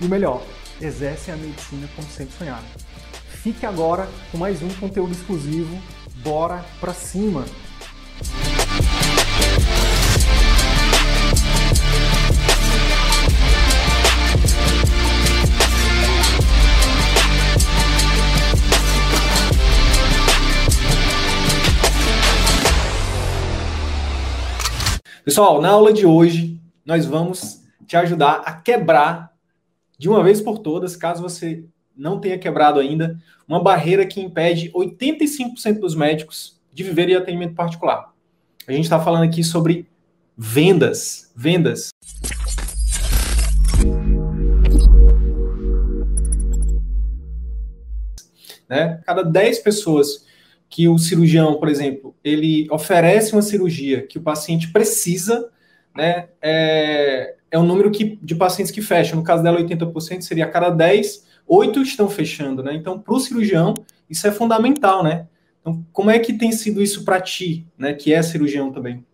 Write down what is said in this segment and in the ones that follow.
e o melhor, exercem a medicina como sempre sonharam. Fique agora com mais um conteúdo exclusivo. Bora pra cima! Pessoal, na aula de hoje nós vamos te ajudar a quebrar de uma vez por todas, caso você não tenha quebrado ainda, uma barreira que impede 85% dos médicos de viver em atendimento particular. A gente está falando aqui sobre vendas. Vendas. Né? Cada 10 pessoas que o cirurgião, por exemplo, ele oferece uma cirurgia que o paciente precisa, né, é, é um número que, de pacientes que fecham. No caso dela, 80% seria a cada 10, 8 estão fechando, né? Então, para o cirurgião, isso é fundamental, né? Então, como é que tem sido isso para ti, né, que é cirurgião também?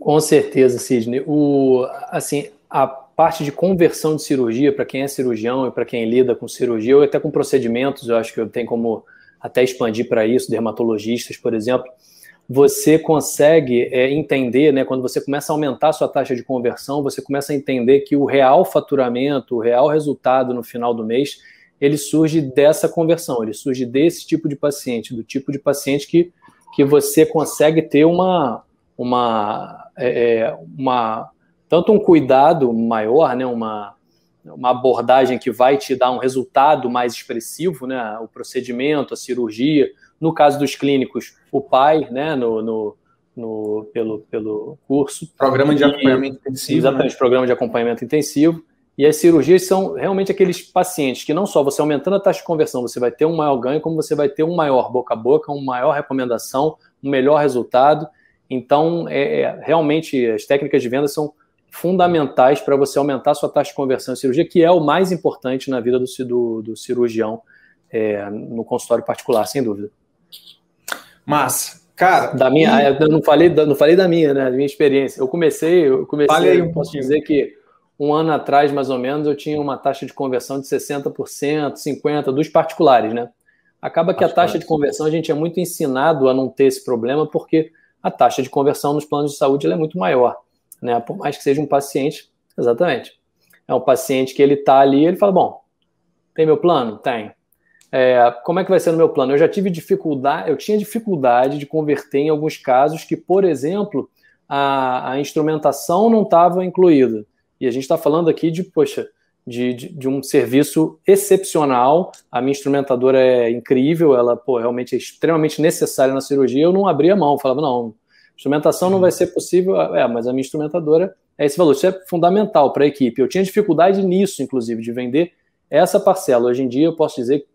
Com certeza, Sidney. O, assim, a parte de conversão de cirurgia, para quem é cirurgião e para quem lida com cirurgia, ou até com procedimentos, eu acho que eu tenho como até expandir para isso, dermatologistas, por exemplo, você consegue é, entender, né, quando você começa a aumentar a sua taxa de conversão, você começa a entender que o real faturamento, o real resultado no final do mês, ele surge dessa conversão, ele surge desse tipo de paciente, do tipo de paciente que, que você consegue ter uma, uma, é, é uma tanto um cuidado maior, né, uma, uma abordagem que vai te dar um resultado mais expressivo, né, o procedimento, a cirurgia, no caso dos clínicos, o pai, né, no, no, no pelo, pelo curso. Programa de acompanhamento intensivo. Exatamente, né? programa de acompanhamento intensivo. E as cirurgias são realmente aqueles pacientes que não só você aumentando a taxa de conversão, você vai ter um maior ganho, como você vai ter um maior boca a boca, uma maior recomendação, um melhor resultado. Então, é, é realmente, as técnicas de venda são fundamentais para você aumentar a sua taxa de conversão em cirurgia, que é o mais importante na vida do, do, do cirurgião é, no consultório particular, sem dúvida. Mas, cara. Da minha, e... eu não falei, não falei da minha, né? Da minha experiência. Eu comecei, eu comecei, aí um posso dizer que um ano atrás, mais ou menos, eu tinha uma taxa de conversão de 60%, 50% dos particulares, né? Acaba que a taxa de conversão a gente é muito ensinado a não ter esse problema, porque a taxa de conversão nos planos de saúde é muito maior, né? Por mais que seja um paciente, exatamente. É um paciente que ele está ali, ele fala: bom, tem meu plano? Tem. É, como é que vai ser no meu plano? Eu já tive dificuldade, eu tinha dificuldade de converter em alguns casos que, por exemplo, a, a instrumentação não estava incluída. E a gente está falando aqui de, poxa, de, de, de, um serviço excepcional. A minha instrumentadora é incrível, ela pô, realmente é extremamente necessária na cirurgia. Eu não abria mão, falava, não, instrumentação não vai ser possível, é, mas a minha instrumentadora é esse valor. Isso é fundamental para a equipe. Eu tinha dificuldade nisso, inclusive, de vender essa parcela. Hoje em dia, eu posso dizer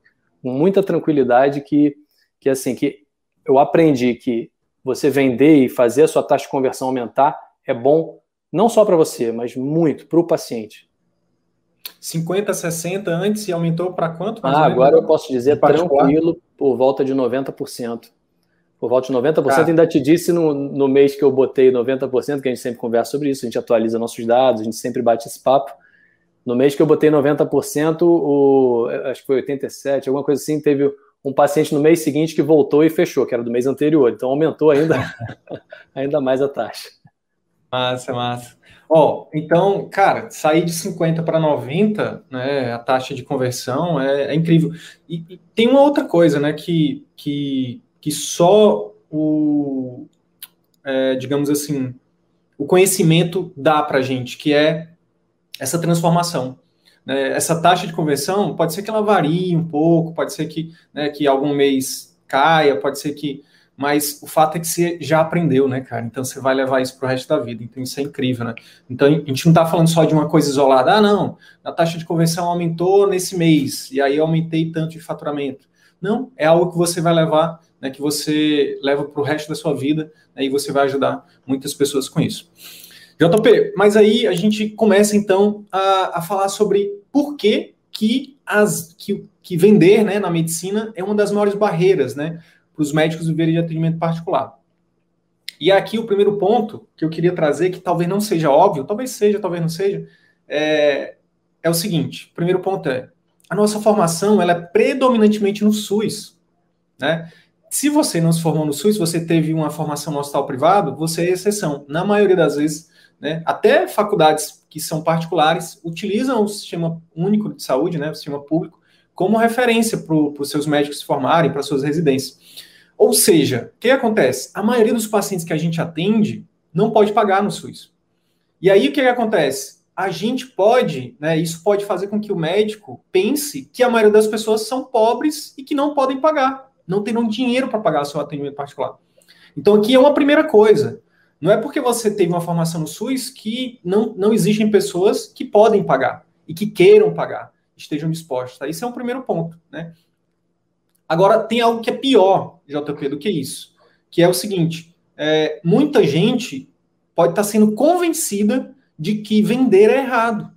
com muita tranquilidade que, que assim, que eu aprendi que você vender e fazer a sua taxa de conversão aumentar é bom não só para você, mas muito para o paciente. 50, 60 antes e aumentou para quanto? Ah, agora eu posso dizer tranquilo, por volta de 90%. Por volta de 90%, ah. ainda te disse no, no mês que eu botei 90%, que a gente sempre conversa sobre isso, a gente atualiza nossos dados, a gente sempre bate esse papo. No mês que eu botei 90%, o, acho que foi 87%, alguma coisa assim, teve um paciente no mês seguinte que voltou e fechou, que era do mês anterior. Então aumentou ainda, ainda mais a taxa. Massa, massa. Ó, oh, então, cara, sair de 50 para 90, né, a taxa de conversão é, é incrível. E, e, tem uma outra coisa, né, que, que, que só o, é, digamos assim, o conhecimento dá para gente, que é essa transformação. Né? Essa taxa de conversão pode ser que ela varie um pouco, pode ser que, né, que algum mês caia, pode ser que mas o fato é que você já aprendeu, né, cara? Então você vai levar isso pro resto da vida. Então isso é incrível, né? Então a gente não está falando só de uma coisa isolada. Ah, não, a taxa de conversão aumentou nesse mês e aí eu aumentei tanto de faturamento. Não, é algo que você vai levar, né, que você leva para o resto da sua vida né, e você vai ajudar muitas pessoas com isso. JP, mas aí a gente começa então a, a falar sobre por que, que, as, que, que vender né, na medicina é uma das maiores barreiras né, para os médicos viverem de atendimento particular. E aqui o primeiro ponto que eu queria trazer, que talvez não seja óbvio, talvez seja, talvez não seja, é, é o seguinte: o primeiro ponto é a nossa formação ela é predominantemente no SUS. Né? Se você não se formou no SUS, você teve uma formação no hospital privado, você é exceção. Na maioria das vezes, né, até faculdades que são particulares utilizam o sistema único de saúde, né, o sistema público, como referência para os seus médicos se formarem, para suas residências. Ou seja, o que acontece? A maioria dos pacientes que a gente atende não pode pagar no SUS. E aí o que acontece? a gente pode, né, isso pode fazer com que o médico pense que a maioria das pessoas são pobres e que não podem pagar, não terão dinheiro para pagar seu atendimento particular. Então, aqui é uma primeira coisa. Não é porque você teve uma formação no SUS que não, não existem pessoas que podem pagar e que queiram pagar, estejam dispostas. Isso é um primeiro ponto. Né? Agora, tem algo que é pior, JP, do que isso, que é o seguinte: é, muita gente pode estar sendo convencida de que vender é errado.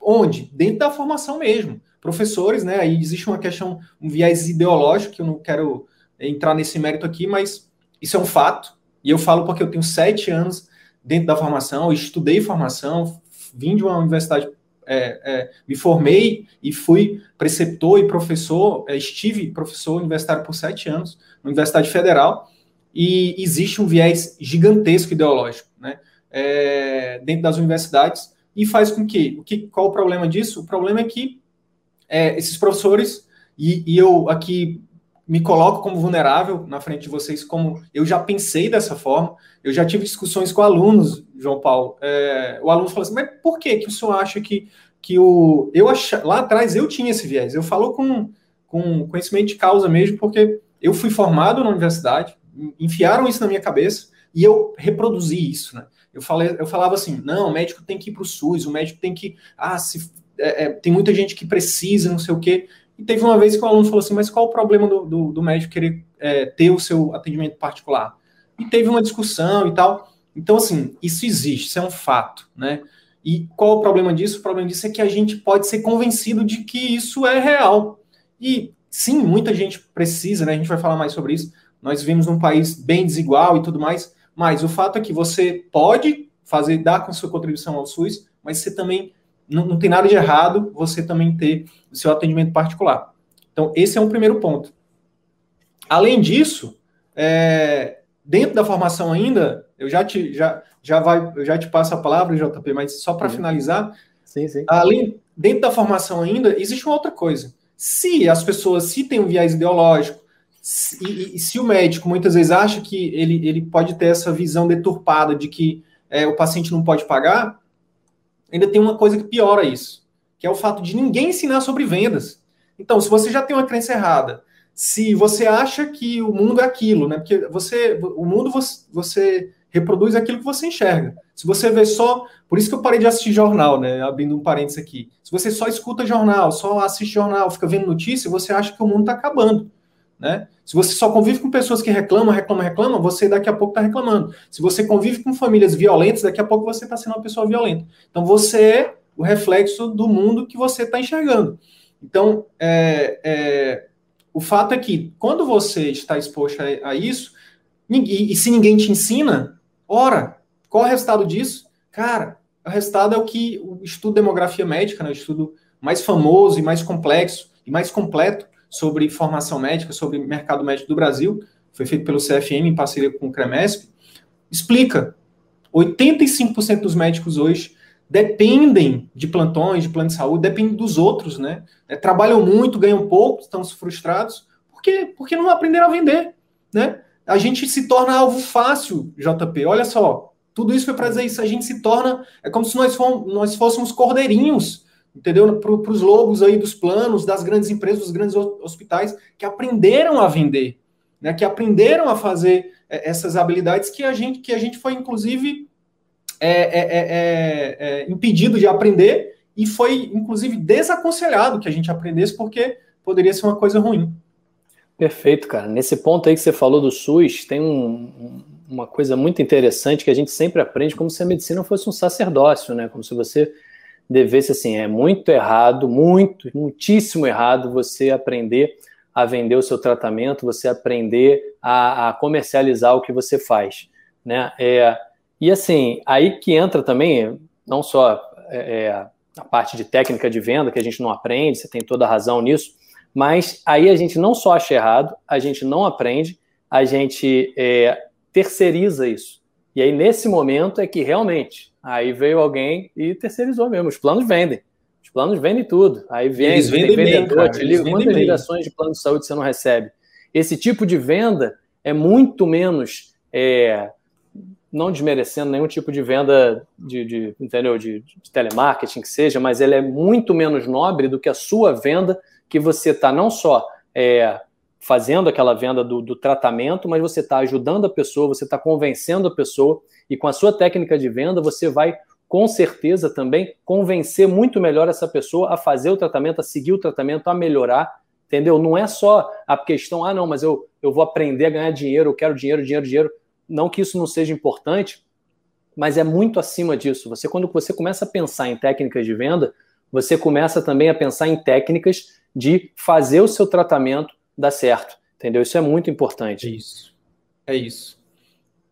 Onde? Dentro da formação mesmo. Professores, né? Aí existe uma questão, um viés ideológico, que eu não quero entrar nesse mérito aqui, mas isso é um fato. E eu falo porque eu tenho sete anos dentro da formação, estudei formação, vim de uma universidade, é, é, me formei e fui preceptor e professor, é, estive professor universitário por sete anos, na Universidade Federal, e existe um viés gigantesco ideológico, né? é, dentro das universidades e faz com que, o que qual o problema disso? O problema é que é, esses professores, e, e, eu aqui me coloco como vulnerável na frente de vocês, como eu já pensei dessa forma, eu já tive discussões com alunos, João Paulo. É, o aluno falou assim, mas por que, que o senhor acha que, que o. Eu ach, lá atrás eu tinha esse viés, eu falo com, com conhecimento de causa mesmo, porque eu fui formado na universidade, enfiaram isso na minha cabeça e eu reproduzi isso, né? Eu, falei, eu falava assim: não, o médico tem que ir para o SUS, o médico tem que. Ah, se, é, é, tem muita gente que precisa, não sei o quê. E teve uma vez que o aluno falou assim: mas qual o problema do, do, do médico querer é, ter o seu atendimento particular? E teve uma discussão e tal. Então, assim, isso existe, isso é um fato, né? E qual o problema disso? O problema disso é que a gente pode ser convencido de que isso é real. E sim, muita gente precisa, né? A gente vai falar mais sobre isso. Nós vivemos num país bem desigual e tudo mais, mas o fato é que você pode fazer, dar com sua contribuição ao SUS, mas você também não, não tem nada de errado você também ter o seu atendimento particular. Então, esse é um primeiro ponto. Além disso, é, dentro da formação ainda, eu já te, já, já, vai, eu já te passo a palavra, JP, mas só para finalizar, sim, sim. além dentro da formação ainda, existe uma outra coisa. Se as pessoas se têm um viés ideológico, e, e, se o médico muitas vezes acha que ele, ele pode ter essa visão deturpada de que é, o paciente não pode pagar, ainda tem uma coisa que piora isso, que é o fato de ninguém ensinar sobre vendas. Então, se você já tem uma crença errada, se você acha que o mundo é aquilo, né? Porque você, o mundo você, você reproduz aquilo que você enxerga. Se você vê só, por isso que eu parei de assistir jornal, né? Abrindo um parênteses aqui. Se você só escuta jornal, só assiste jornal, fica vendo notícia, você acha que o mundo está acabando. Né? Se você só convive com pessoas que reclamam, reclamam, reclamam, você daqui a pouco está reclamando. Se você convive com famílias violentas, daqui a pouco você está sendo uma pessoa violenta. Então você é o reflexo do mundo que você está enxergando. Então, é, é, o fato é que quando você está exposto a, a isso, e, e se ninguém te ensina, ora, qual é o resultado disso? Cara, o resultado é o que o estudo de demografia médica, né, o estudo mais famoso e mais complexo e mais completo, sobre formação médica, sobre mercado médico do Brasil, foi feito pelo CFM em parceria com o CREMESP, explica 85% dos médicos hoje dependem de plantões, de plano de saúde, dependem dos outros, né? É, trabalham muito, ganham pouco, estão frustrados, porque, porque não aprenderam a vender, né? A gente se torna alvo fácil, JP. Olha só, tudo isso foi para dizer isso. A gente se torna, é como se nós, fôssemos, nós fôssemos cordeirinhos entendeu? Para os lobos aí dos planos, das grandes empresas, dos grandes hospitais, que aprenderam a vender. né, que aprenderam a fazer é, essas habilidades que a gente, que a gente foi, inclusive, é, é, é, é, impedido de aprender e foi, inclusive, desaconselhado que a gente aprendesse, porque poderia ser uma coisa ruim. Perfeito, cara. Nesse ponto aí que você falou do SUS, tem um, uma coisa muito interessante que a gente sempre aprende como se a medicina fosse um sacerdócio, né? Como se você devesse, assim, é muito errado, muito, muitíssimo errado você aprender a vender o seu tratamento, você aprender a, a comercializar o que você faz, né? É, e assim, aí que entra também, não só é, é, a parte de técnica de venda, que a gente não aprende, você tem toda a razão nisso, mas aí a gente não só acha errado, a gente não aprende, a gente é, terceiriza isso. E aí, nesse momento, é que realmente, aí veio alguém e terceirizou mesmo. Os planos vendem. Os planos vendem tudo. Aí vem, Eles vendem vendedor, te liga, quantas ligações de plano de saúde você não recebe? Esse tipo de venda é muito menos, é, não desmerecendo nenhum tipo de venda de, de entendeu, de, de, telemarketing que seja, mas ela é muito menos nobre do que a sua venda que você está não só é, fazendo aquela venda do, do tratamento, mas você está ajudando a pessoa, você está convencendo a pessoa, e com a sua técnica de venda, você vai com certeza também convencer muito melhor essa pessoa a fazer o tratamento, a seguir o tratamento, a melhorar, entendeu? Não é só a questão, ah, não, mas eu, eu vou aprender a ganhar dinheiro, eu quero dinheiro, dinheiro, dinheiro. Não que isso não seja importante, mas é muito acima disso. Você, quando você começa a pensar em técnicas de venda, você começa também a pensar em técnicas de fazer o seu tratamento dar certo, entendeu? Isso é muito importante. É isso. É isso.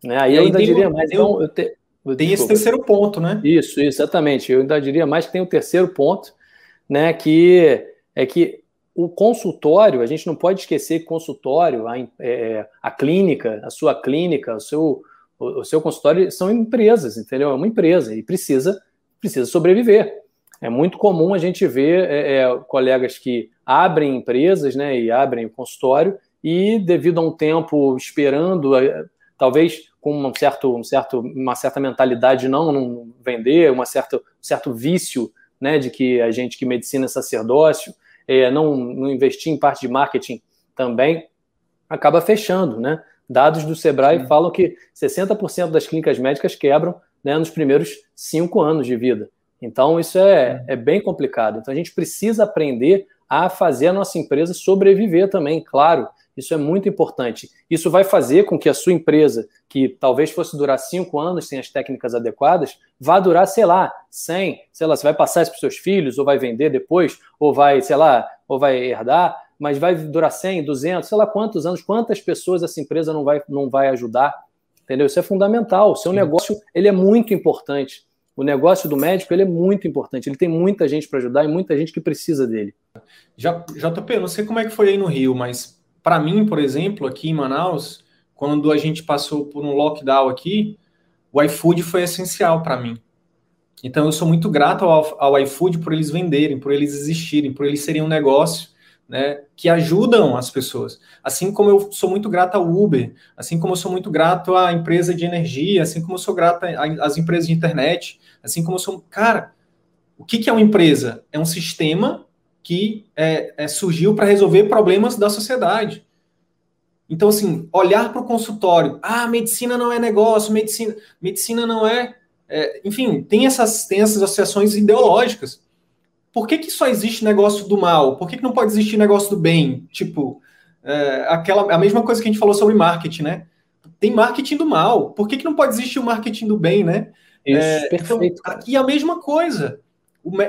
Né? Aí, eu ainda diria mais. Então, eu te, tem esse terceiro ponto, né? Isso, exatamente. Eu ainda diria mais que tem o terceiro ponto, né? Que é que o consultório, a gente não pode esquecer que consultório, a, é, a clínica, a sua clínica, o seu, o, o, seu consultório são empresas, entendeu? É uma empresa e precisa, precisa sobreviver. É muito comum a gente ver é, é, colegas que abrem empresas, né, e abrem o consultório e devido a um tempo esperando, é, talvez com um certo, um certo, uma certa mentalidade de não, não vender, uma certa, um certo vício, né, de que a gente que medicina é sacerdócio, é, não, não investir em parte de marketing também, acaba fechando, né? Dados do Sebrae Sim. falam que 60% das clínicas médicas quebram né, nos primeiros cinco anos de vida. Então, isso é, é bem complicado. Então, a gente precisa aprender a fazer a nossa empresa sobreviver também, claro. Isso é muito importante. Isso vai fazer com que a sua empresa, que talvez fosse durar cinco anos sem as técnicas adequadas, vá durar, sei lá, 100, sei lá, você vai passar isso para seus filhos, ou vai vender depois, ou vai, sei lá, ou vai herdar, mas vai durar 100, 200, sei lá quantos anos, quantas pessoas essa empresa não vai, não vai ajudar, entendeu? Isso é fundamental. O seu negócio, ele é muito importante. O negócio do médico, ele é muito importante. Ele tem muita gente para ajudar e muita gente que precisa dele. Já, JP, não sei como é que foi aí no Rio, mas para mim, por exemplo, aqui em Manaus, quando a gente passou por um lockdown aqui, o iFood foi essencial para mim. Então eu sou muito grato ao, ao iFood por eles venderem, por eles existirem, por eles serem um negócio né, que ajudam as pessoas. Assim como eu sou muito grato ao Uber, assim como eu sou muito grato à empresa de energia, assim como eu sou grato às empresas de internet, assim como eu sou. Cara, o que, que é uma empresa? É um sistema que é, é, surgiu para resolver problemas da sociedade. Então, assim, olhar para o consultório, ah, medicina não é negócio, medicina, medicina não é, é, Enfim, tem essas, tem essas associações ideológicas. Por que, que só existe negócio do mal? Por que, que não pode existir negócio do bem? Tipo, é, aquela, a mesma coisa que a gente falou sobre marketing, né? Tem marketing do mal. Por que, que não pode existir o marketing do bem, né? Isso, é, perfeito. Então, aqui é a mesma coisa.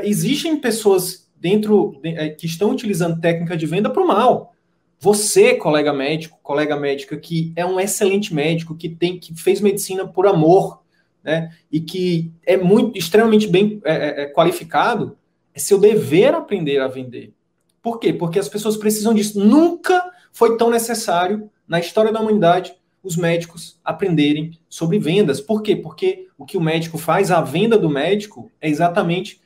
Existem pessoas dentro é, que estão utilizando técnica de venda para o mal. Você, colega médico, colega médica que é um excelente médico, que tem que fez medicina por amor, né, e que é muito extremamente bem é, é, é, qualificado, é seu dever aprender a vender. Por quê? Porque as pessoas precisam disso. Nunca foi tão necessário na história da humanidade os médicos aprenderem sobre vendas. Por quê? Porque o que o médico faz, a venda do médico, é exatamente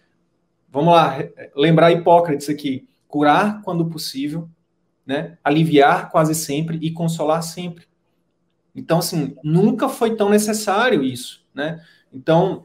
Vamos lá, lembrar Hipócrates aqui. Curar quando possível, né? aliviar quase sempre e consolar sempre. Então, assim, nunca foi tão necessário isso, né? Então,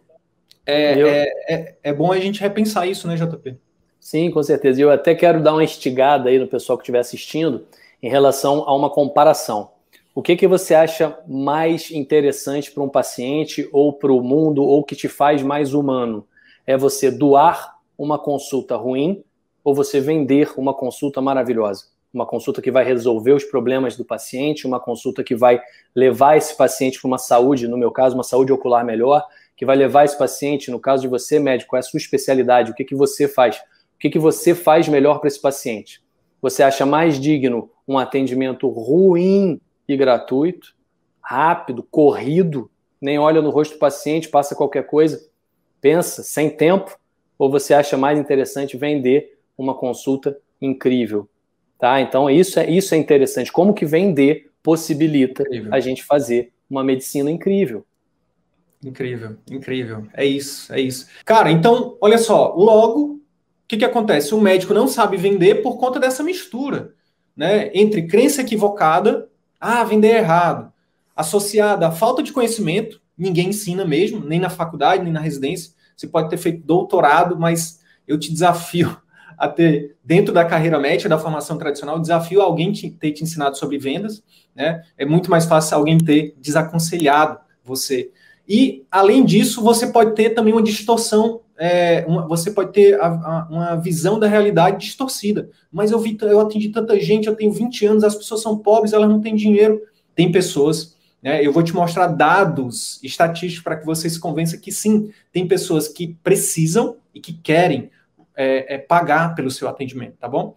é, eu... é, é, é, bom a gente repensar isso, né, JP? Sim, com certeza. E eu até quero dar uma estigada aí no pessoal que estiver assistindo em relação a uma comparação. o que, que você acha mais interessante para um paciente ou para o mundo ou que te faz mais humano? É você doar uma consulta ruim ou você vender uma consulta maravilhosa? Uma consulta que vai resolver os problemas do paciente, uma consulta que vai levar esse paciente para uma saúde, no meu caso, uma saúde ocular melhor, que vai levar esse paciente, no caso de você, médico, é a sua especialidade, o que, que você faz? O que, que você faz melhor para esse paciente? Você acha mais digno um atendimento ruim e gratuito, rápido, corrido, nem olha no rosto do paciente, passa qualquer coisa, pensa, sem tempo, ou você acha mais interessante vender uma consulta incrível? Tá? Então isso é isso é interessante. Como que vender possibilita incrível. a gente fazer uma medicina incrível? Incrível, incrível. É isso, é isso. Cara, então, olha só, logo, o que, que acontece? O médico não sabe vender por conta dessa mistura, né? Entre crença equivocada, ah, vender é errado, associada à falta de conhecimento, ninguém ensina mesmo, nem na faculdade, nem na residência. Você pode ter feito doutorado, mas eu te desafio a ter, dentro da carreira médica, da formação tradicional, desafio alguém te, ter te ensinado sobre vendas, né? É muito mais fácil alguém ter desaconselhado você. E, além disso, você pode ter também uma distorção, é, uma, você pode ter a, a, uma visão da realidade distorcida. Mas eu, vi, eu atendi tanta gente, eu tenho 20 anos, as pessoas são pobres, elas não têm dinheiro. Tem pessoas, né, eu vou te mostrar dados estatísticos para que você se convença que sim, tem pessoas que precisam e que querem é, é, pagar pelo seu atendimento, tá bom?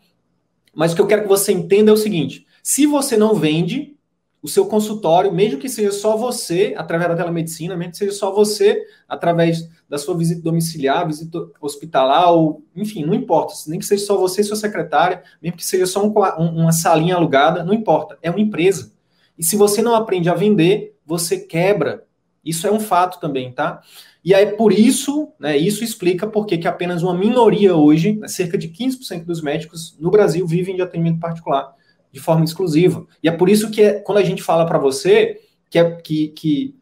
Mas o que eu quero que você entenda é o seguinte: se você não vende, o seu consultório, mesmo que seja só você, através da telemedicina, mesmo que seja só você, através da sua visita domiciliar, visita hospitalar, ou, enfim, não importa, nem que seja só você e sua secretária, mesmo que seja só um, uma salinha alugada, não importa, é uma empresa. E se você não aprende a vender, você quebra. Isso é um fato também, tá? E aí, por isso, né, isso explica por que apenas uma minoria hoje, né, cerca de 15% dos médicos no Brasil vivem de atendimento particular de forma exclusiva. E é por isso que é, quando a gente fala para você que, é, que, que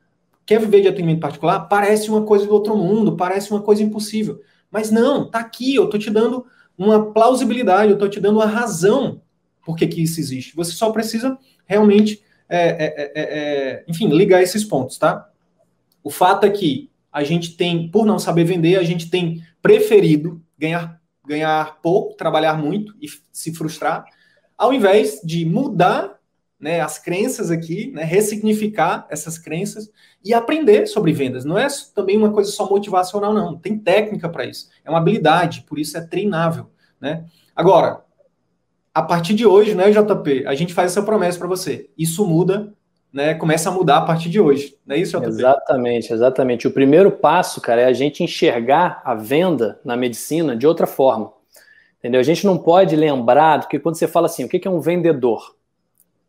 quer viver de atendimento particular, parece uma coisa do outro mundo, parece uma coisa impossível. Mas não, tá aqui, eu tô te dando uma plausibilidade, eu tô te dando uma razão por que, isso existe. Você só precisa realmente, é, é, é, é enfim, ligar esses pontos, tá? O fato é que a gente tem, por não saber vender, a gente tem preferido ganhar, ganhar pouco, trabalhar muito e se frustrar, ao invés de mudar né, as crenças aqui, né, ressignificar essas crenças e aprender sobre vendas. Não é também uma coisa só motivacional, não. Tem técnica para isso. É uma habilidade, por isso é treinável. Né? Agora, a partir de hoje, né, JP, a gente faz essa promessa para você. Isso muda, né, começa a mudar a partir de hoje. Não é isso, JP? Exatamente, exatamente. O primeiro passo, cara, é a gente enxergar a venda na medicina de outra forma. Entendeu? A gente não pode lembrar do que quando você fala assim, o que é um vendedor?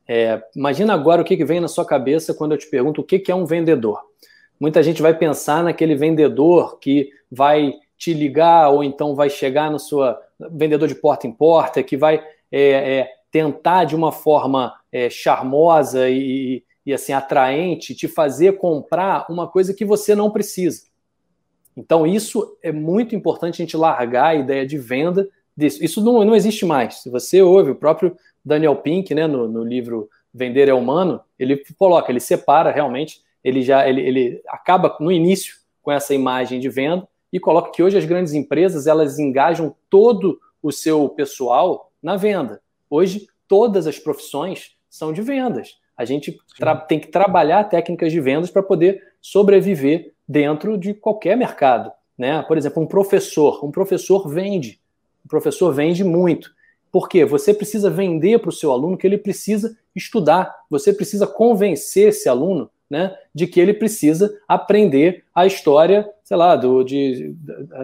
É, imagina agora o que, vem na sua cabeça quando eu te pergunto o que, que é um vendedor. Muita gente vai pensar naquele vendedor que vai te ligar ou então vai chegar no sua vendedor de porta em porta, que vai é, é, tentar de uma forma é, charmosa e, e assim atraente te fazer comprar uma coisa que você não precisa. Então isso é muito importante a gente largar a ideia de venda disso. Isso não, não existe mais. Se você ouve o próprio Daniel Pink, né, no, no livro Vender é Humano, ele coloca, ele separa realmente, ele já ele, ele acaba no início com essa imagem de venda e coloca que hoje as grandes empresas elas engajam todo o seu pessoal na venda. Hoje todas as profissões são de vendas. A gente tem que trabalhar técnicas de vendas para poder sobreviver dentro de qualquer mercado. Né? Por exemplo, um professor. Um professor vende. O professor vende muito. Porque você precisa vender para o seu aluno que ele precisa estudar. Você precisa convencer esse aluno né, de que ele precisa aprender a história, sei lá, do, de,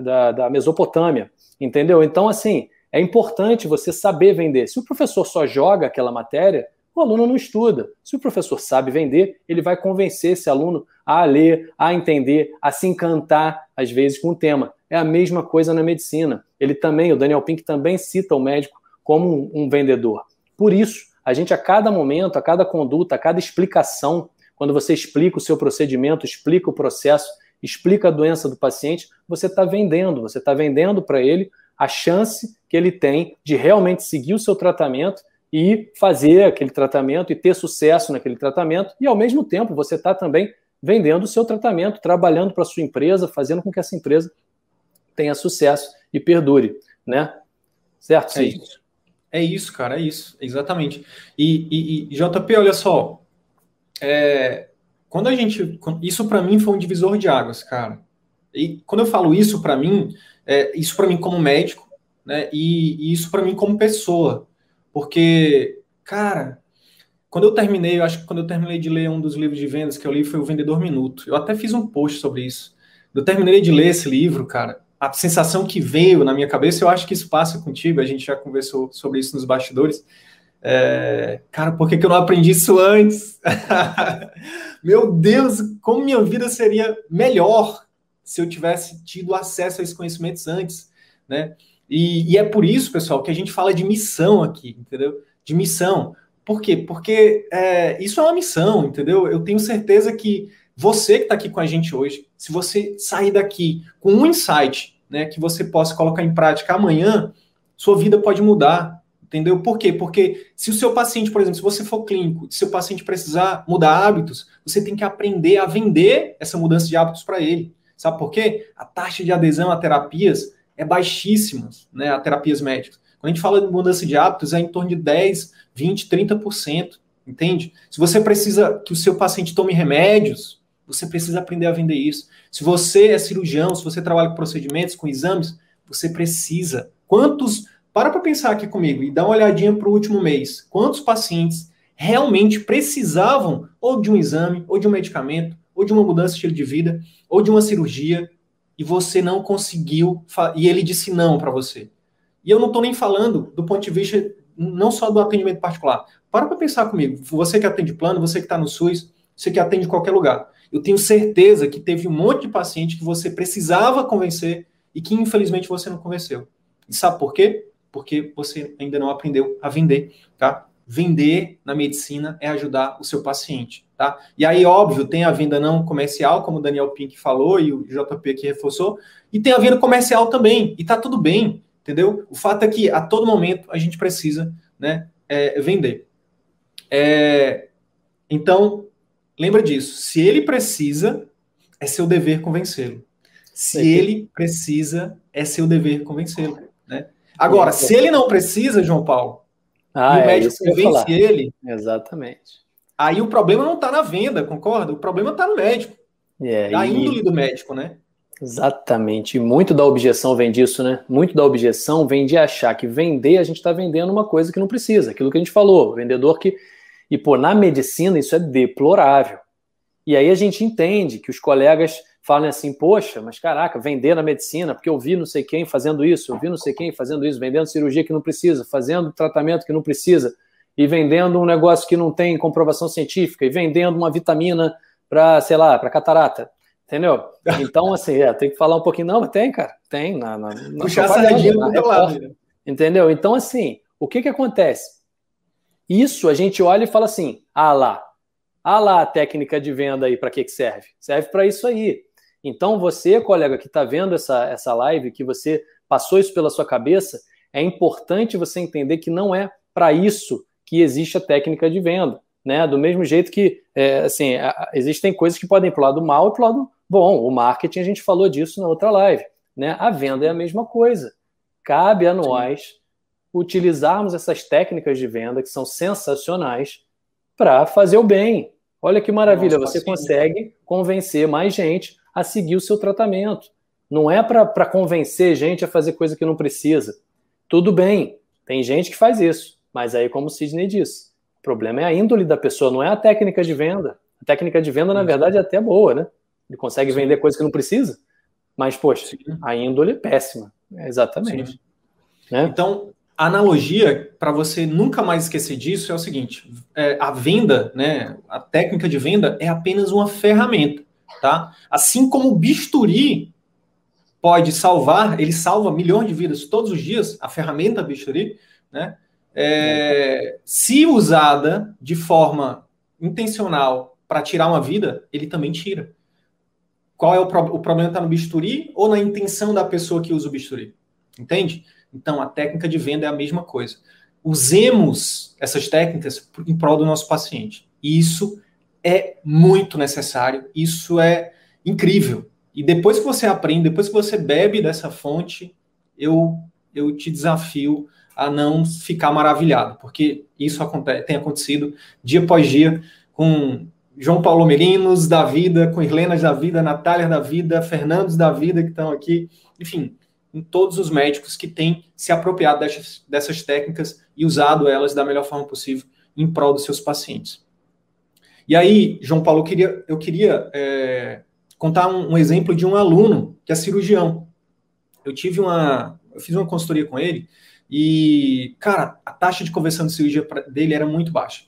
da, da Mesopotâmia. Entendeu? Então, assim, é importante você saber vender. Se o professor só joga aquela matéria, o aluno não estuda. Se o professor sabe vender, ele vai convencer esse aluno a ler, a entender, a se encantar, às vezes, com o tema. É a mesma coisa na medicina. Ele também, o Daniel Pink também cita o médico como um, um vendedor. Por isso, a gente a cada momento, a cada conduta, a cada explicação, quando você explica o seu procedimento, explica o processo, explica a doença do paciente, você está vendendo, você está vendendo para ele a chance que ele tem de realmente seguir o seu tratamento e fazer aquele tratamento e ter sucesso naquele tratamento, e ao mesmo tempo você está também vendendo o seu tratamento, trabalhando para a sua empresa, fazendo com que essa empresa tenha sucesso e perdure, né? Certo, É isso. É isso, cara, é isso, exatamente. E, e, e JP, olha só, é, quando a gente, isso para mim foi um divisor de águas, cara. E quando eu falo isso para mim, é, isso para mim como médico, né? E, e isso para mim como pessoa, porque, cara, quando eu terminei, eu acho que quando eu terminei de ler um dos livros de vendas que eu li foi o Vendedor Minuto. Eu até fiz um post sobre isso. Eu terminei de ler esse livro, cara. A sensação que veio na minha cabeça, eu acho que isso passa contigo. A gente já conversou sobre isso nos bastidores. É, cara, por que, que eu não aprendi isso antes? Meu Deus, como minha vida seria melhor se eu tivesse tido acesso a esses conhecimentos antes, né? E, e, é por isso, pessoal, que a gente fala de missão aqui, entendeu? De missão. Por quê? Porque é, isso é uma missão, entendeu? Eu tenho certeza que você que está aqui com a gente hoje, se você sair daqui com um insight, né, que você possa colocar em prática amanhã, sua vida pode mudar, entendeu? Por quê? Porque se o seu paciente, por exemplo, se você for clínico, se o paciente precisar mudar hábitos, você tem que aprender a vender essa mudança de hábitos para ele. Sabe por quê? A taxa de adesão a terapias é baixíssima, né, a terapias médicas. Quando a gente fala de mudança de hábitos, é em torno de 10, 20, 30%, entende? Se você precisa que o seu paciente tome remédios, você precisa aprender a vender isso. Se você é cirurgião, se você trabalha com procedimentos, com exames, você precisa. Quantos. Para para pensar aqui comigo e dá uma olhadinha para o último mês. Quantos pacientes realmente precisavam ou de um exame, ou de um medicamento, ou de uma mudança de estilo de vida, ou de uma cirurgia, e você não conseguiu, e ele disse não para você. E eu não estou nem falando do ponto de vista não só do atendimento particular. Para para pensar comigo. Você que atende plano, você que está no SUS, você que atende em qualquer lugar. Eu tenho certeza que teve um monte de paciente que você precisava convencer e que infelizmente você não convenceu. E sabe por quê? Porque você ainda não aprendeu a vender, tá? Vender na medicina é ajudar o seu paciente, tá? E aí, óbvio, tem a venda não comercial, como o Daniel Pink falou e o JP aqui reforçou, e tem a venda comercial também, e tá tudo bem, entendeu? O fato é que a todo momento a gente precisa, né, é, vender. É, então, lembra disso. Se ele precisa, é seu dever convencê-lo. Se ele precisa, é seu dever convencê-lo, né? Agora, se ele não precisa, João Paulo, ah, e o é médico convence ele. Exatamente. Aí o problema não está na venda, concorda? O problema está no médico. É, a índole do médico, né? Exatamente. E muito da objeção vem disso, né? Muito da objeção vem de achar que vender, a gente está vendendo uma coisa que não precisa. Aquilo que a gente falou, vendedor que. E, pô, na medicina isso é deplorável. E aí a gente entende que os colegas falam assim, poxa, mas caraca, vender na medicina, porque eu vi não sei quem fazendo isso, eu vi não sei quem fazendo isso, vendendo cirurgia que não precisa, fazendo tratamento que não precisa, e vendendo um negócio que não tem comprovação científica, e vendendo uma vitamina para, sei lá, para catarata. Entendeu? Então, assim, é, tem que falar um pouquinho. Não, mas tem, cara. Tem. Na, na, na Puxar a sardinha do lado. Entendeu? Então, assim, o que que acontece? Isso a gente olha e fala assim: ah lá, ah lá a técnica de venda aí, para que, que serve? Serve para isso aí. Então, você, colega, que está vendo essa, essa live, que você passou isso pela sua cabeça, é importante você entender que não é para isso que existe a técnica de venda. Né? Do mesmo jeito que, é, assim, existem coisas que podem ir para o lado mal e para o lado bom. O marketing, a gente falou disso na outra live. Né? A venda é a mesma coisa. Cabe a nós. Utilizarmos essas técnicas de venda que são sensacionais para fazer o bem. Olha que maravilha, Nossa, você assim, consegue convencer mais gente a seguir o seu tratamento. Não é para convencer gente a fazer coisa que não precisa. Tudo bem, tem gente que faz isso, mas aí, como o Sidney disse, o problema é a índole da pessoa, não é a técnica de venda. A técnica de venda, na verdade, é até boa, né? Ele consegue Sim. vender coisa que não precisa, mas, poxa, Sim. a índole é péssima. É exatamente. Né? Então, a analogia, para você nunca mais esquecer disso, é o seguinte: é, a venda, né, a técnica de venda é apenas uma ferramenta, tá? Assim como o bisturi pode salvar, ele salva milhões de vidas todos os dias, a ferramenta bisturi, né? É, se usada de forma intencional para tirar uma vida, ele também tira. Qual é o, pro, o problema? Está no bisturi ou na intenção da pessoa que usa o bisturi? Entende? Então, a técnica de venda é a mesma coisa. usemos essas técnicas em prol do nosso paciente. Isso é muito necessário, isso é incrível. E depois que você aprende, depois que você bebe dessa fonte, eu, eu te desafio a não ficar maravilhado, porque isso acontece, tem acontecido dia após dia com João Paulo Merinos da vida, com Irlenas da vida, Natália da vida, Fernandos da vida que estão aqui, enfim, em todos os médicos que têm se apropriado dessas, dessas técnicas e usado elas da melhor forma possível em prol dos seus pacientes. E aí, João Paulo, eu queria, eu queria é, contar um, um, exemplo de um aluno que é cirurgião. Eu tive uma, eu fiz uma consultoria com ele e, cara, a taxa de conversão de cirurgia dele era muito baixa.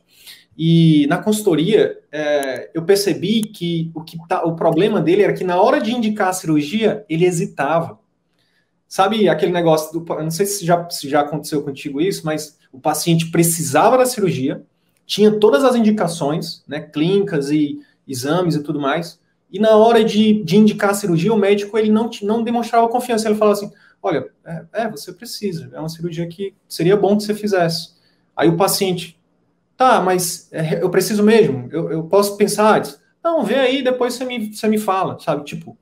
E na consultoria, é, eu percebi que o, que tá, o problema dele era que na hora de indicar a cirurgia, ele hesitava. Sabe aquele negócio do. Não sei se já, se já aconteceu contigo isso, mas o paciente precisava da cirurgia, tinha todas as indicações, né, clínicas e exames e tudo mais, e na hora de, de indicar a cirurgia, o médico ele não, não demonstrava confiança. Ele falava assim: olha, é, é, você precisa, é uma cirurgia que seria bom que você fizesse. Aí o paciente, Tá, mas é, eu preciso mesmo, eu, eu posso pensar antes. Não, vê aí, depois você me, você me fala, sabe? Tipo.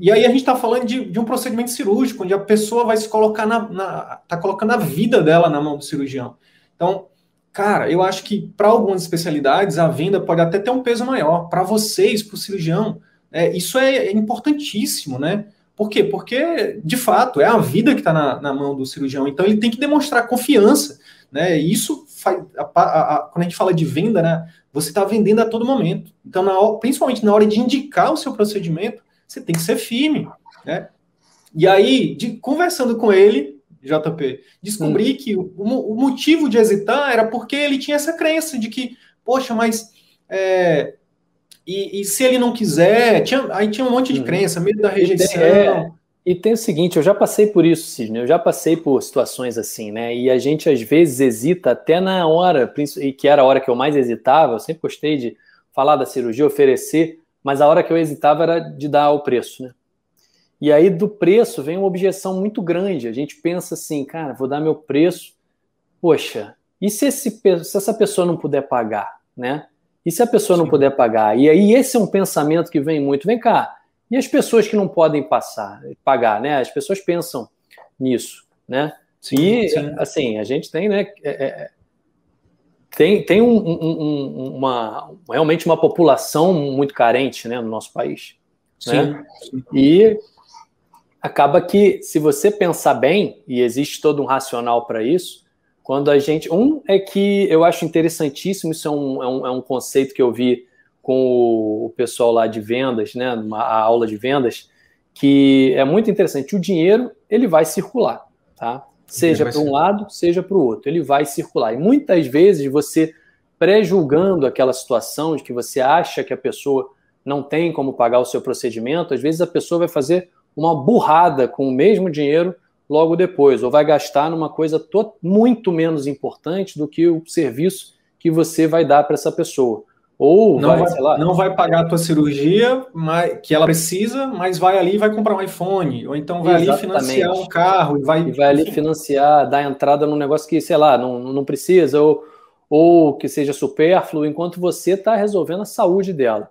E aí a gente está falando de, de, um procedimento cirúrgico, onde a pessoa vai se colocar na, na. tá colocando a vida dela na mão do cirurgião. Então, cara, eu acho que para algumas especialidades a venda pode até ter um peso maior. Para vocês, para o cirurgião, é, isso é, é importantíssimo, né? Por quê? Porque, de fato, é a vida que está na, na, mão do cirurgião. Então, ele tem que demonstrar confiança. Né? E isso faz, a, a, a, quando a gente fala de venda, né, você está vendendo a todo momento. Então, na, principalmente na hora de indicar o seu procedimento, você tem que ser firme. Né? E aí, de, conversando com ele, JP, descobri hum. que o, o, motivo de hesitar era porque ele tinha essa crença de que, poxa, mas. É, e, e, se ele não quiser, tinha, aí tinha um monte de hum. crença, medo da rejeição. É, e tem o seguinte, eu já passei por isso, Sidney, eu já passei por situações assim, né? E a gente às vezes hesita até na hora, e que era a hora que eu mais hesitava, eu sempre gostei de falar da cirurgia, oferecer, mas a hora que eu hesitava era de dar o preço, né? E aí do preço vem uma objeção muito grande. A gente pensa assim, cara, vou dar meu preço, poxa, e se, esse, se essa pessoa não puder pagar, né? E se a pessoa Sim. não puder pagar? E aí esse é um pensamento que vem muito. Vem cá, e as pessoas que não podem passar, pagar, né? As pessoas pensam nisso, né? Sim, e, sim. assim, a gente tem, né? É, é, tem tem um, um, uma, realmente uma população muito carente né, no nosso país. Sim, né? E acaba que, se você pensar bem, e existe todo um racional para isso, quando a gente. Um é que eu acho interessantíssimo, isso é um, é um, é um conceito que eu vi com o pessoal lá de vendas, né, uma aula de vendas, que é muito interessante. O dinheiro ele vai circular, tá? Seja para um lado, seja para o outro, ele vai circular. E muitas vezes você pré-julgando aquela situação de que você acha que a pessoa não tem como pagar o seu procedimento, às vezes a pessoa vai fazer uma burrada com o mesmo dinheiro logo depois, ou vai gastar numa coisa muito menos importante do que o serviço que você vai dar para essa pessoa. Ou não vai, vai não vai pagar a tua cirurgia mas, que ela precisa, mas vai ali e vai comprar um iPhone. Ou então vai Exatamente. ali financiar um carro e vai. E vai ali financiar, dar entrada num negócio que, sei lá, não, não precisa, ou, ou que seja supérfluo, enquanto você está resolvendo a saúde dela.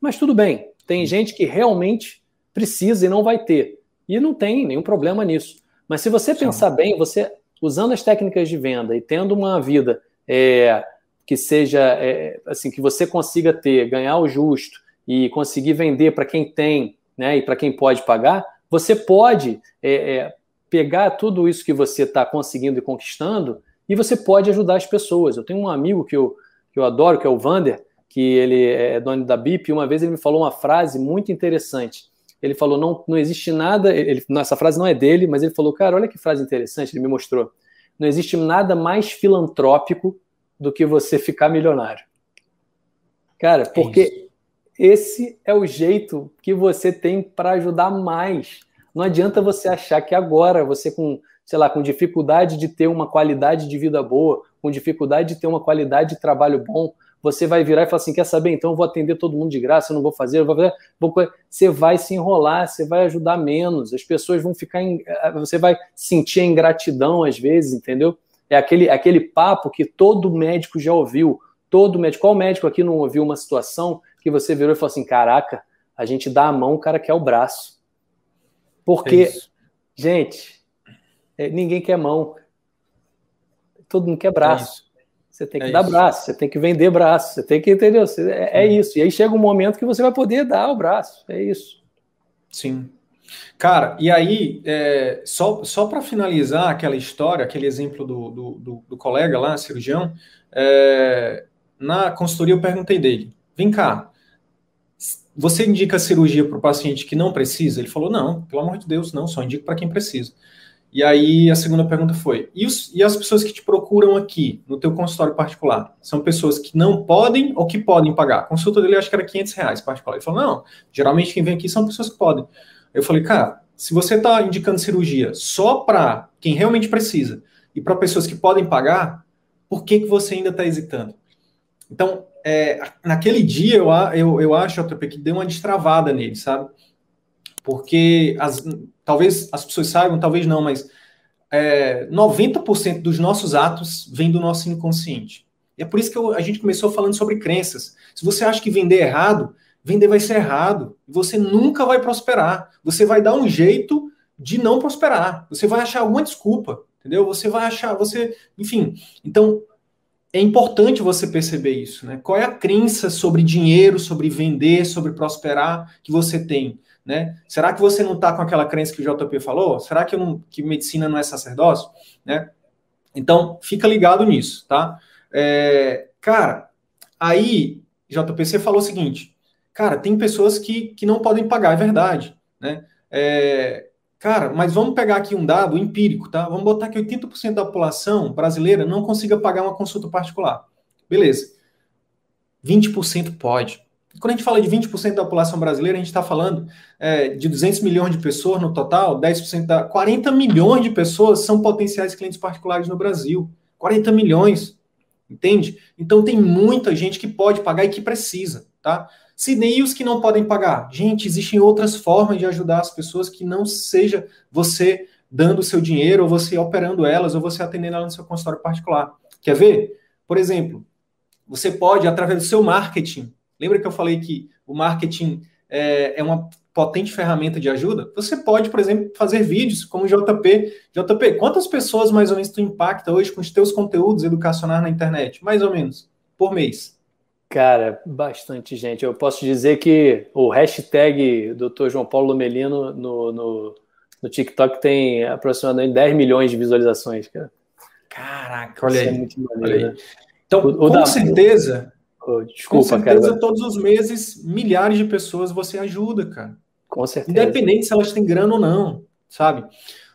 Mas tudo bem, tem gente que realmente precisa e não vai ter. E não tem nenhum problema nisso. Mas se você pensar bem, você usando as técnicas de venda e tendo uma vida. É, que seja é, assim que você consiga ter, ganhar o justo e conseguir vender para quem tem, né, e para quem pode pagar, você pode é, é, pegar tudo isso que você está conseguindo e conquistando e você pode ajudar as pessoas. Eu tenho um amigo que eu, que eu adoro, que é o Vander, que ele é dono da BIP, e uma vez ele me falou uma frase muito interessante. Ele falou: não, não existe nada. Ele, essa frase não é dele, mas ele falou: cara, olha que frase interessante. Ele me mostrou. Não existe nada mais filantrópico do que você ficar milionário. Cara, porque esse é o jeito que você tem para ajudar mais. Não adianta você achar que agora você com, sei lá, com dificuldade de ter uma qualidade de vida boa, com dificuldade de ter uma qualidade de trabalho bom, você vai virar e falar assim, quer saber? Então eu vou atender todo mundo de graça, eu não vou fazer, eu vou fazer, vou... você vai se enrolar, você vai ajudar menos, as pessoas vão ficar, em... você vai sentir a ingratidão às vezes, entendeu? É aquele, aquele papo que todo médico já ouviu. Todo médico. Qual médico aqui não ouviu uma situação que você virou e falou assim: caraca, a gente dá a mão, o cara quer o braço. Porque, é gente, é, ninguém quer mão. Todo mundo quer braço. É você tem que é dar isso. braço, você tem que vender braço, você tem que entender. Você, é, é isso. E aí chega um momento que você vai poder dar o braço. É isso. Sim. Cara, e aí, é, só, só para finalizar aquela história, aquele exemplo do, do, do, do colega lá, cirurgião, é, na consultoria eu perguntei dele: vem cá, você indica cirurgia para o paciente que não precisa? Ele falou: não, pelo amor de Deus, não, só indico para quem precisa. E aí a segunda pergunta foi: e, os, e, as pessoas que te procuram aqui no teu consultório particular? São pessoas que não podem ou que podem pagar? A consulta dele acho que era 500 reais particular. Ele falou: não, geralmente quem vem aqui são pessoas que podem. Eu falei, cara, se você está indicando cirurgia só para quem realmente precisa e para pessoas que podem pagar, por que, que você ainda está hesitando? Então, é, naquele dia, eu, eu, eu acho, JP, que deu uma destravada nele, sabe? Porque as, talvez as pessoas saibam, talvez não, mas é, 90% dos nossos atos vem do nosso inconsciente. E é por isso que eu, a gente começou falando sobre crenças. Se você acha que vender é errado, vender vai ser errado. Você nunca vai prosperar. Você vai dar um jeito de não prosperar. Você vai achar alguma desculpa, entendeu? Você vai achar, você, enfim. Então, é importante você perceber isso, né? Qual é a crença sobre dinheiro, sobre vender, sobre prosperar que você tem, né? Será que você não está com aquela crença que o JP falou? Será que, não, que medicina não é sacerdócio, né? Então, fica ligado nisso, tá? É, cara, aí, JP, você falou o seguinte, Cara, tem pessoas que, que não podem pagar, é verdade, né? É, cara, mas vamos pegar aqui um dado empírico, tá? Vamos botar que 80% da população brasileira não consiga pagar uma consulta particular. Beleza. 20% pode. Quando a gente fala de 20% da população brasileira, a gente está falando é, de 200 milhões de pessoas no total, 10% da. 40 milhões de pessoas são potenciais clientes particulares no Brasil. 40 milhões. Entende? Então tem muita gente que pode pagar e que precisa, tá? Se nem os que não podem pagar. Gente, existem outras formas de ajudar as pessoas que não seja você dando o seu dinheiro, ou você operando elas, ou você atendendo elas no seu consultório particular. Quer ver? Por exemplo, você pode, através do seu marketing, lembra que eu falei que o marketing é, é uma potente ferramenta de ajuda? Você pode, por exemplo, fazer vídeos como JP. JP, quantas pessoas mais ou menos tu impacta hoje com os teus conteúdos educacionais na internet? Mais ou menos, por mês. Cara, bastante gente. Eu posso dizer que o hashtag Dr. João Paulo Melino no, no, no TikTok tem aproximadamente 10 milhões de visualizações, cara. Caraca, olha Isso aí. É maneiro, olha aí. Então, o, com da... certeza, oh, desculpa, com certeza, cara. todos os meses, milhares de pessoas você ajuda, cara. Com certeza. Independente se elas têm grana ou não, sabe?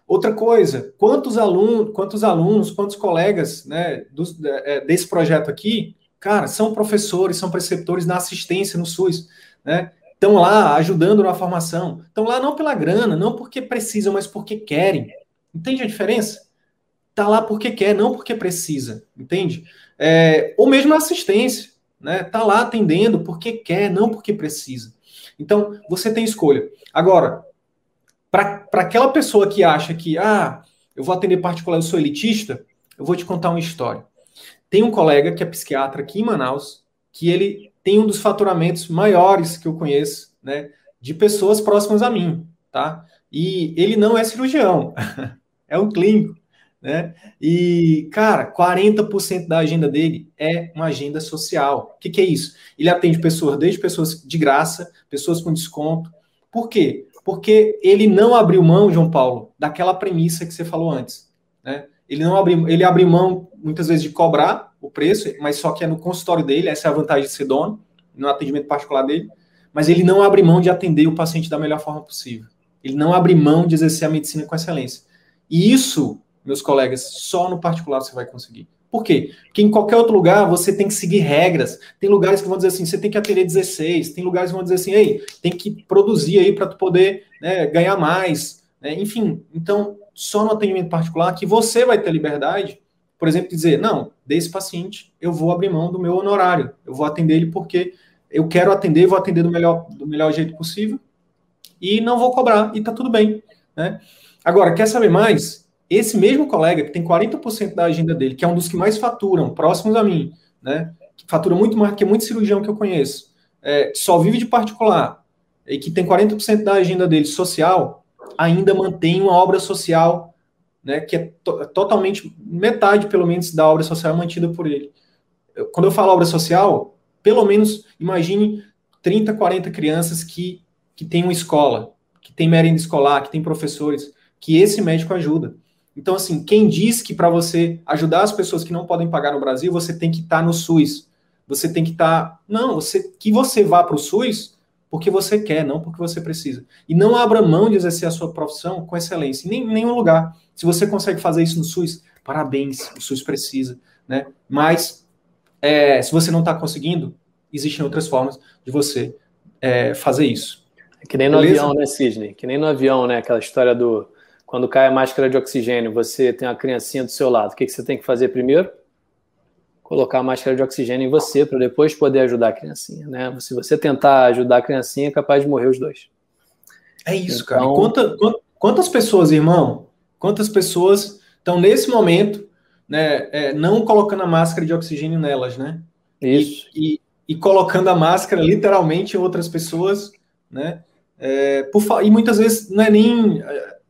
Outra coisa, quantos alunos, quantos alunos, quantos colegas né, dos, é, desse projeto aqui Cara, são professores, são preceptores na assistência no SUS, né? Estão lá ajudando na formação. Estão lá não pela grana, não porque precisam, mas porque querem. Entende a diferença? Está lá porque quer, não porque precisa. Entende? É, ou mesmo na assistência, né? Está lá atendendo porque quer, não porque precisa. Então, você tem escolha. Agora, para aquela pessoa que acha que, ah, eu vou atender particular, eu sou elitista, eu vou te contar uma história. Tem um colega que é psiquiatra aqui em Manaus, que ele tem um dos faturamentos maiores que eu conheço, né, de pessoas próximas a mim, tá? E ele não é cirurgião, é um clínico, né? E, cara, 40% da agenda dele é uma agenda social. O que, que é isso? Ele atende pessoas, desde pessoas de graça, pessoas com desconto. Por quê? Porque ele não abriu mão, João Paulo, daquela premissa que você falou antes, né? Ele não abre, ele abre mão muitas vezes de cobrar o preço, mas só que é no consultório dele, essa é a vantagem de ser dono, no atendimento particular dele, mas ele não abre mão de atender o paciente da melhor forma possível. Ele não abre mão de exercer a medicina com excelência. E isso, meus colegas, só no particular você vai conseguir. Por quê? Porque em qualquer outro lugar você tem que seguir regras. Tem lugares que vão dizer assim, você tem que atender 16. Tem lugares que vão dizer assim, ei, tem que produzir aí para tu poder né, ganhar mais. Né? Enfim, então só no atendimento particular que você vai ter liberdade, por exemplo, de dizer, não, desse paciente eu vou abrir mão do meu honorário, eu vou atender ele porque eu quero atender, vou atender do melhor, do melhor jeito possível e não vou cobrar, e tá tudo bem. Né? Agora, quer saber mais? esse mesmo colega que tem 40% da agenda dele, que é um dos que mais faturam, próximos a mim, né? Que fatura muito mais que muito cirurgião que eu conheço, é, só vive de particular e que tem 40% da agenda dele social, ainda mantém uma obra social, né? Que é to totalmente metade, pelo menos, da obra social mantida por ele. Quando eu falo obra social, pelo menos imagine 30, 40 crianças que, que têm uma escola, que tem merenda escolar, que tem professores, que esse médico ajuda. Então, assim, quem diz que para você ajudar as pessoas que não podem pagar no Brasil, você tem que estar tá no SUS. Você tem que estar. Tá... Não, você que você vá para o SUS porque você quer, não porque você precisa. E não abra mão de exercer a sua profissão com excelência, em nenhum lugar. Se você consegue fazer isso no SUS, parabéns, o SUS precisa. Né? Mas, é, se você não está conseguindo, existem outras formas de você é, fazer isso. É que nem no Beleza? avião, né, Sidney? Que nem no avião, né? Aquela história do quando cai a máscara de oxigênio, você tem uma criancinha do seu lado. O que, que você tem que fazer primeiro? Colocar a máscara de oxigênio em você para depois poder ajudar a criancinha, né? Se você tentar ajudar a criancinha, é capaz de morrer os dois. É isso, então... cara. Quanta, quantas pessoas, irmão? Quantas pessoas estão nesse momento, né, é, não colocando a máscara de oxigênio nelas, né? Isso. E, e, e colocando a máscara literalmente em outras pessoas, né? É, por, e muitas vezes não é nem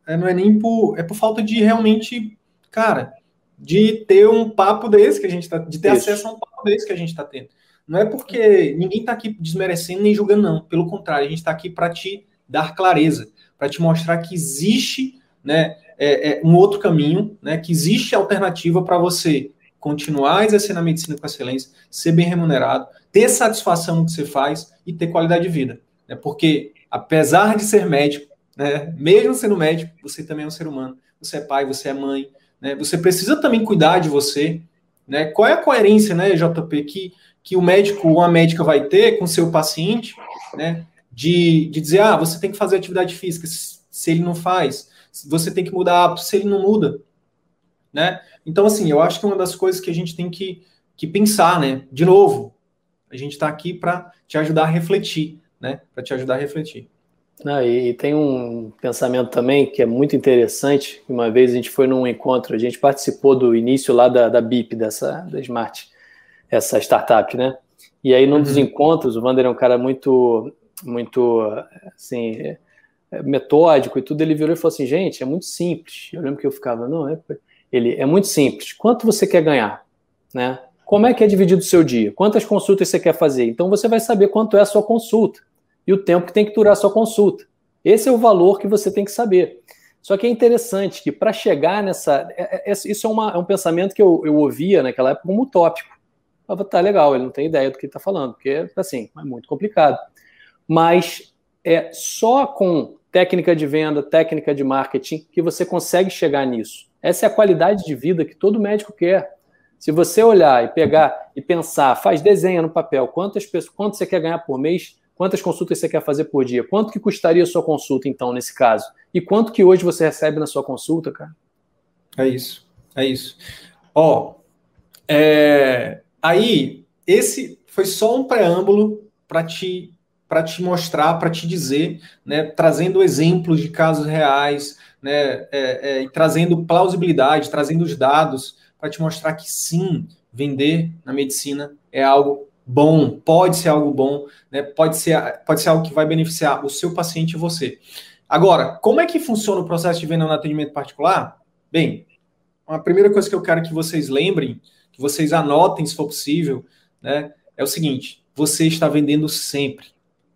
é, não é nem por. É por falta de realmente, cara, de ter um papo desse que a gente tá. De ter Isso. acesso a um papo desse que a gente está tendo. Não é porque ninguém está aqui desmerecendo nem julgando, não. Pelo contrário, a gente está aqui para te dar clareza, para te mostrar que existe né, é, é, um outro caminho, né, que existe alternativa para você continuar exercendo a medicina com excelência, ser bem remunerado, ter satisfação no que você faz e ter qualidade de vida. Né? Porque, apesar de ser médico, né? Mesmo sendo médico, você também é um ser humano. Você é pai, você é mãe, né? Você precisa também cuidar de você, né? Qual é a coerência, né, JP, que, que o médico ou a médica vai ter com seu paciente, né? De, de dizer, ah, você tem que fazer atividade física se ele não faz, você tem que mudar hábito se ele não muda, né? Então, assim, eu acho que é uma das coisas que a gente tem que, que pensar, né? De novo, a gente está aqui para te ajudar a refletir, né? Para te ajudar a refletir. Ah, e, e, tem um pensamento também que é muito interessante. Uma vez a gente foi num encontro, a gente participou do início lá da, da BIP, dessa, da Smart, essa startup, né? E aí, num uhum. dos encontros, o Wander é um cara muito, muito, assim, é metódico e tudo. Ele virou e falou assim: gente, é muito simples. Eu lembro que eu ficava, não, é. Ele é muito simples. Quanto você quer ganhar? Né? Como é que é dividido o seu dia? Quantas consultas você quer fazer? Então você vai saber quanto é a sua consulta e o tempo que tem que durar a sua consulta. Esse é o valor que você tem que saber. Só que é interessante que para chegar nessa. É, é, isso é, uma, é, um pensamento que eu, eu ouvia naquela época como utópico. Eu falava, tá legal, ele não tem ideia do que está falando, porque assim, é muito complicado. Mas é só com técnica de venda, técnica de marketing, que você consegue chegar nisso. Essa é a qualidade de vida que todo médico quer. Se você olhar e pegar e pensar, faz desenha no papel, quantas pessoas, quanto você quer ganhar por mês, Quantas consultas você quer fazer por dia? Quanto que custaria a sua consulta, então, nesse caso? E quanto que hoje você recebe na sua consulta, cara? É isso, é isso. Ó, é, aí, esse foi só um preâmbulo para te para te mostrar, para te dizer, né, trazendo exemplos de casos reais, né, é, é, trazendo plausibilidade, trazendo os dados para te mostrar que sim, vender na medicina é algo bom, pode ser algo bom, né? pode, ser, pode ser algo que vai beneficiar o seu paciente e você. Agora, como é que funciona o processo de venda no atendimento particular? Bem, a primeira coisa que eu quero que vocês lembrem, que vocês anotem se for possível, né, é o seguinte: você está vendendo sempre.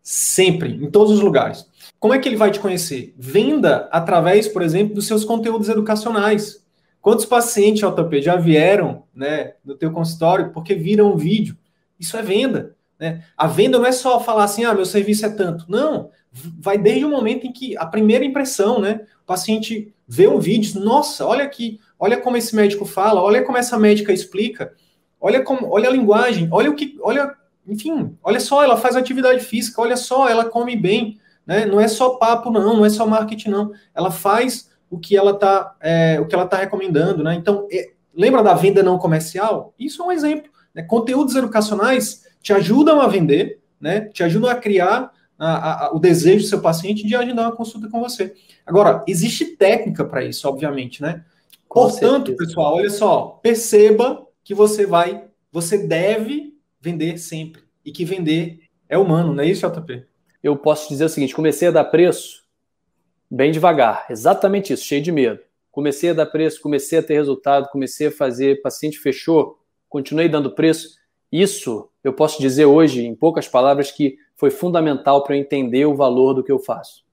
Sempre, em todos os lugares. Como é que ele vai te conhecer? Venda através, por exemplo, dos seus conteúdos educacionais. Quantos pacientes, JP, já vieram né, no teu consultório porque viram um vídeo? Isso é venda. Né? A venda não é só falar assim, ah, meu serviço é tanto. Não, vai desde o momento em que a primeira impressão, né? O paciente vê um vídeo, nossa, olha aqui, olha como esse médico fala, olha como essa médica explica, olha como, olha a linguagem, olha o que, olha, enfim, olha só, ela faz atividade física, olha só, ela come bem, né? Não é só papo, não, não é só marketing, não. Ela faz o que ela está é, o que ela tá recomendando, né? Então, é, lembra da venda não comercial? Isso é um exemplo. Né? Conteúdos educacionais te ajudam a vender, né? te ajudam a criar a, a, o desejo do seu paciente de agendar uma consulta com você. Agora, existe técnica para isso, obviamente, né? Com Portanto, certeza. pessoal, olha só, perceba que você vai, você deve vender sempre e que vender é humano, não é isso, JP? Eu posso dizer o seguinte: comecei a dar preço bem devagar, exatamente isso, cheio de medo. Comecei a dar preço, comecei a ter resultado, comecei a fazer, paciente fechou, continuei dando preço. Isso eu posso dizer hoje, em poucas palavras, que foi fundamental para eu entender o valor do que eu faço.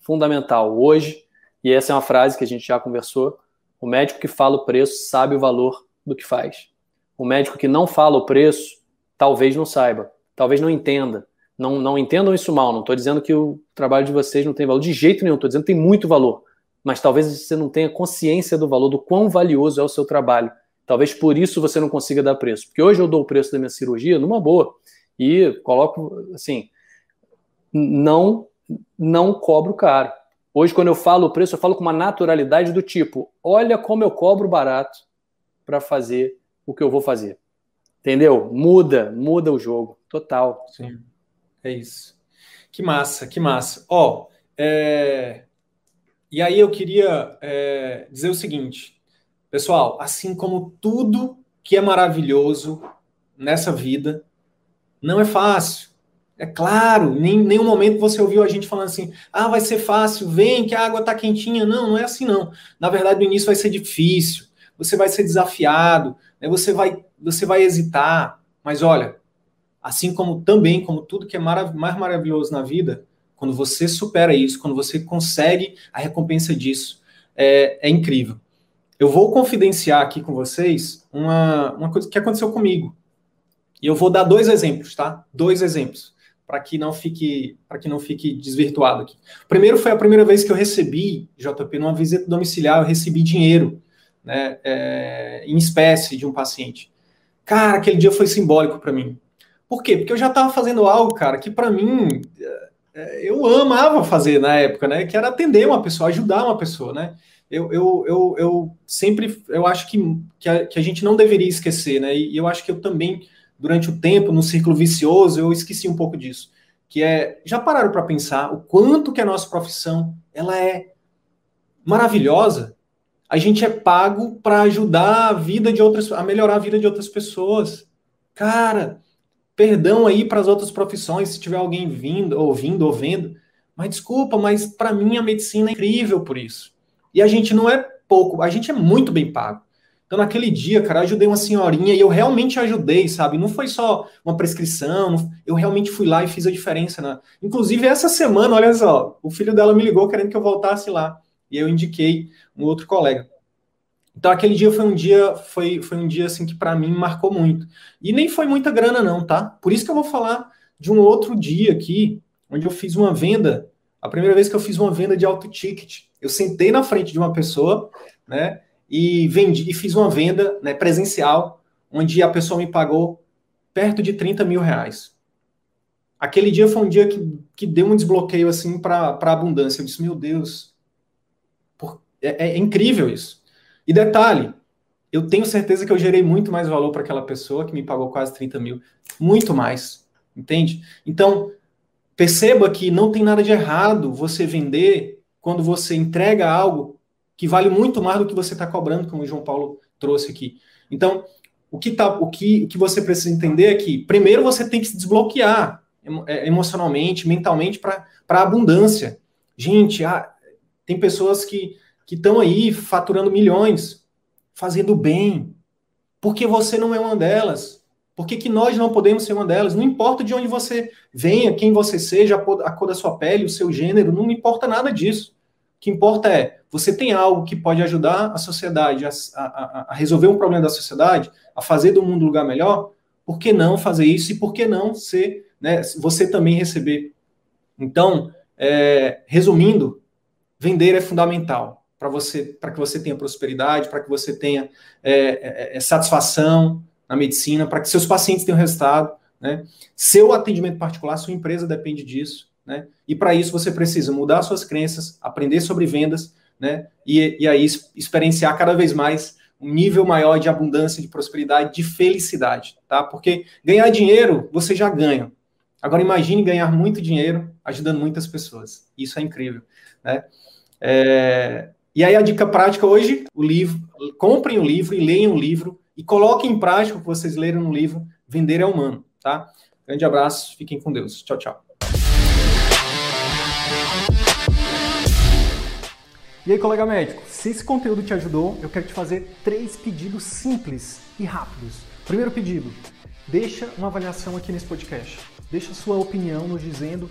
Fundamental. Hoje, e essa é uma frase que a gente já conversou, o médico que fala o preço sabe o valor do que faz. O médico que não fala o preço, talvez não saiba, talvez não entenda. Não, não entendam isso mal, não estou dizendo que o trabalho de vocês não tem valor de jeito nenhum, estou dizendo que tem muito valor. Mas talvez você não tenha consciência do valor, do quão valioso é o seu trabalho. Talvez por isso você não consiga dar preço. Porque hoje eu dou o preço da minha cirurgia numa boa e coloco assim, não não cobro caro. Hoje, quando eu falo o preço, eu falo com uma naturalidade do tipo: olha como eu cobro barato para fazer o que eu vou fazer. Entendeu? Muda, muda o jogo. Total. Sim. É isso. Que massa, que massa. Ó, é... e aí eu queria é, dizer o seguinte, pessoal, assim como tudo que é maravilhoso nessa vida, não é fácil. É claro, nem nenhum momento você ouviu a gente falando assim, ah, vai ser fácil, vem que a água tá quentinha. Não, não é assim não. Na verdade, no início vai ser difícil, você vai ser desafiado, né? você, vai, você vai hesitar, mas olha, Assim como também, como tudo que é marav mais maravilhoso na vida, quando você supera isso, quando você consegue a recompensa disso, é, é incrível. Eu vou confidenciar aqui com vocês uma, uma coisa que aconteceu comigo. E eu vou dar dois exemplos, tá? Dois exemplos, para que não fique para que não fique desvirtuado aqui. Primeiro foi a primeira vez que eu recebi, JP, numa visita domiciliar, eu recebi dinheiro, né, é, em espécie de um paciente. Cara, aquele dia foi simbólico para mim. Por quê? Porque eu já estava fazendo algo, cara, que para mim é, eu amava fazer na época, né? Que era atender uma pessoa, ajudar uma pessoa, né? Eu, eu, eu, eu sempre eu acho que, que a, que, a, gente não deveria esquecer, né? E eu acho que eu também, durante o tempo, no círculo vicioso, eu esqueci um pouco disso. Que é, já pararam para pensar o quanto que a nossa profissão ela é maravilhosa? A gente é pago para ajudar a vida de outras, a melhorar a vida de outras pessoas. Cara, Perdão aí para as outras profissões, se tiver alguém vindo, ouvindo ou vendo. Mas desculpa, mas para mim a medicina é incrível por isso. E a gente não é pouco, a gente é muito bem pago. Então, naquele dia, cara, eu ajudei uma senhorinha e eu realmente ajudei, sabe? Não foi só uma prescrição, eu realmente fui lá e fiz a diferença. Né? Inclusive, essa semana, olha só, o filho dela me ligou querendo que eu voltasse lá. E eu indiquei um outro colega. Então aquele dia foi um dia foi, foi um dia assim que para mim marcou muito. E nem foi muita grana não, tá? Por isso que eu vou falar de um outro dia aqui, onde eu fiz uma venda, a primeira vez que eu fiz uma venda de alto ticket. Eu sentei na frente de uma pessoa, né, e vendi e fiz uma venda, né, presencial, onde a pessoa me pagou perto de 30 mil reais. Aquele dia foi um dia que, que deu um desbloqueio assim para abundância. Eu disse, meu Deus, por, é, é incrível isso. E detalhe, eu tenho certeza que eu gerei muito mais valor para aquela pessoa que me pagou quase 30 mil. Muito mais. Entende? Então, perceba que não tem nada de errado você vender quando você entrega algo que vale muito mais do que você está cobrando, como o João Paulo trouxe aqui. Então, o que, tá, o, que, o que você precisa entender é que, primeiro, você tem que se desbloquear é, emocionalmente, mentalmente, para a abundância. Gente, ah, tem pessoas que que estão aí faturando milhões, fazendo bem. Porque você não é uma delas. Por que, que nós não podemos ser uma delas? Não importa de onde você venha, quem você seja, a cor, da sua pele, o seu gênero, não importa nada disso. O que importa é, você tem algo que pode ajudar a sociedade a, a, a resolver um problema da sociedade, a fazer do mundo um lugar melhor, por que não fazer isso e por que não ser, né, você também receber? Então, é, resumindo, vender é fundamental para você, para que você tenha prosperidade, para que você tenha é, é, é, satisfação na medicina, para que seus pacientes tenham resultado. Né? Seu atendimento particular, sua empresa depende disso. Né? E para isso você precisa mudar suas crenças, aprender sobre vendas, né? E, e aí experienciar cada vez mais um nível maior de abundância, de prosperidade, de felicidade, tá? Porque ganhar dinheiro você já ganha. Agora imagine ganhar muito dinheiro ajudando muitas pessoas. Isso é incrível, né? É, E aí a dica prática hoje, o livro, comprem o livro e leiam o livro e coloquem em prática o que vocês leram no livro Vender é Humano, tá? Grande abraço, fiquem com Deus. Tchau, tchau. E aí, colega médico, se esse conteúdo te ajudou, eu quero te fazer três pedidos simples e rápidos. Primeiro pedido, deixa uma avaliação aqui nesse podcast. Deixa sua opinião nos dizendo